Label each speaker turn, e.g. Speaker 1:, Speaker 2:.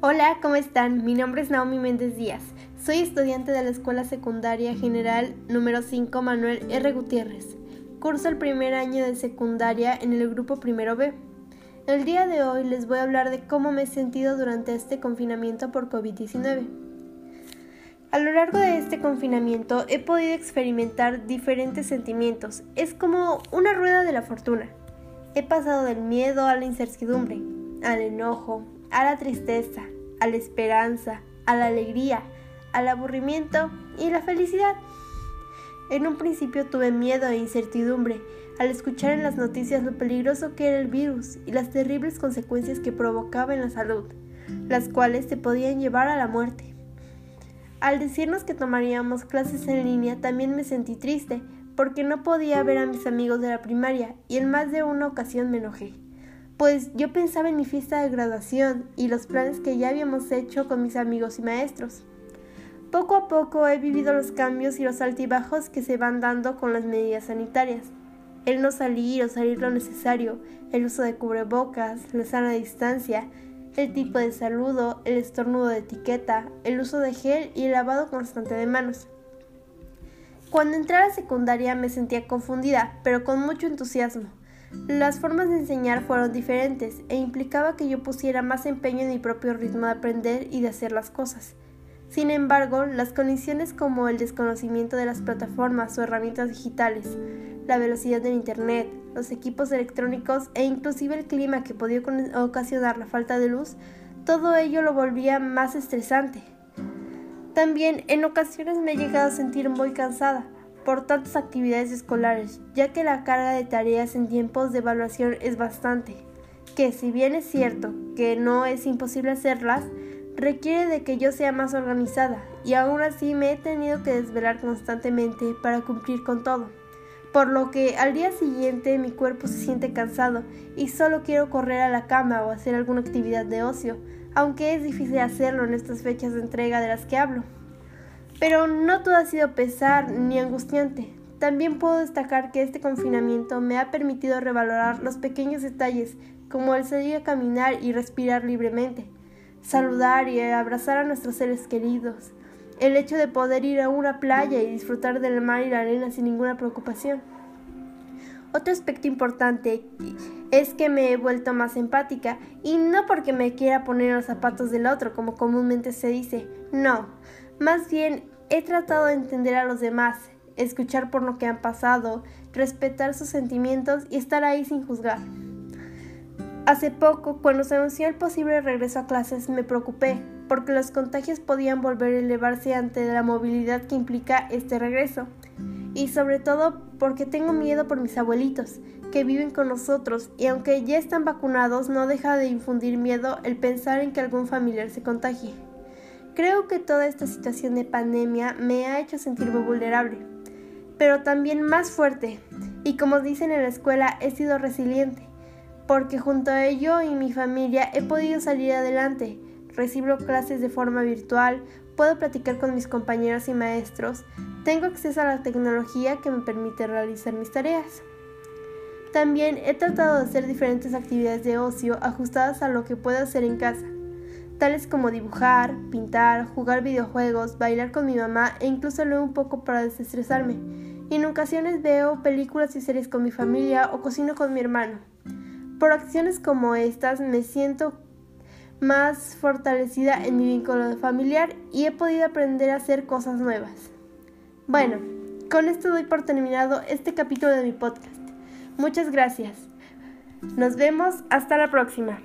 Speaker 1: Hola, ¿cómo están? Mi nombre es Naomi Méndez Díaz. Soy estudiante de la Escuela Secundaria General número 5 Manuel R. Gutiérrez. Curso el primer año de secundaria en el grupo primero B. El día de hoy les voy a hablar de cómo me he sentido durante este confinamiento por COVID-19. A lo largo de este confinamiento he podido experimentar diferentes sentimientos. Es como una rueda de la fortuna. He pasado del miedo a la incertidumbre, al enojo, a la tristeza, a la esperanza, a la alegría, al aburrimiento y la felicidad. En un principio tuve miedo e incertidumbre al escuchar en las noticias lo peligroso que era el virus y las terribles consecuencias que provocaba en la salud, las cuales te podían llevar a la muerte. Al decirnos que tomaríamos clases en línea también me sentí triste porque no podía ver a mis amigos de la primaria y en más de una ocasión me enojé pues yo pensaba en mi fiesta de graduación y los planes que ya habíamos hecho con mis amigos y maestros. Poco a poco he vivido los cambios y los altibajos que se van dando con las medidas sanitarias. El no salir o salir lo necesario, el uso de cubrebocas, la sana distancia, el tipo de saludo, el estornudo de etiqueta, el uso de gel y el lavado constante de manos. Cuando entré a la secundaria me sentía confundida, pero con mucho entusiasmo. Las formas de enseñar fueron diferentes e implicaba que yo pusiera más empeño en mi propio ritmo de aprender y de hacer las cosas. Sin embargo, las condiciones como el desconocimiento de las plataformas o herramientas digitales, la velocidad del Internet, los equipos electrónicos e inclusive el clima que podía ocasionar la falta de luz, todo ello lo volvía más estresante. También en ocasiones me he llegado a sentir muy cansada, por tantas actividades escolares, ya que la carga de tareas en tiempos de evaluación es bastante, que si bien es cierto que no es imposible hacerlas, requiere de que yo sea más organizada y aún así me he tenido que desvelar constantemente para cumplir con todo. Por lo que al día siguiente mi cuerpo se siente cansado y solo quiero correr a la cama o hacer alguna actividad de ocio, aunque es difícil hacerlo en estas fechas de entrega de las que hablo. Pero no todo ha sido pesar ni angustiante. También puedo destacar que este confinamiento me ha permitido revalorar los pequeños detalles, como el salir a caminar y respirar libremente, saludar y abrazar a nuestros seres queridos, el hecho de poder ir a una playa y disfrutar del mar y la arena sin ninguna preocupación. Otro aspecto importante es que me he vuelto más empática y no porque me quiera poner los zapatos del otro, como comúnmente se dice, no, más bien, he tratado de entender a los demás, escuchar por lo que han pasado, respetar sus sentimientos y estar ahí sin juzgar. Hace poco, cuando se anunció el posible regreso a clases, me preocupé, porque los contagios podían volver a elevarse ante la movilidad que implica este regreso. Y sobre todo porque tengo miedo por mis abuelitos, que viven con nosotros, y aunque ya están vacunados, no deja de infundir miedo el pensar en que algún familiar se contagie. Creo que toda esta situación de pandemia me ha hecho sentirme vulnerable, pero también más fuerte. Y como dicen en la escuela, he sido resiliente, porque junto a ello y mi familia he podido salir adelante. Recibo clases de forma virtual, puedo platicar con mis compañeros y maestros, tengo acceso a la tecnología que me permite realizar mis tareas. También he tratado de hacer diferentes actividades de ocio ajustadas a lo que puedo hacer en casa tales como dibujar, pintar, jugar videojuegos, bailar con mi mamá e incluso leo un poco para desestresarme. Y en ocasiones veo películas y series con mi familia o cocino con mi hermano. Por acciones como estas me siento más fortalecida en mi vínculo familiar y he podido aprender a hacer cosas nuevas. Bueno, con esto doy por terminado este capítulo de mi podcast. Muchas gracias. Nos vemos hasta la próxima.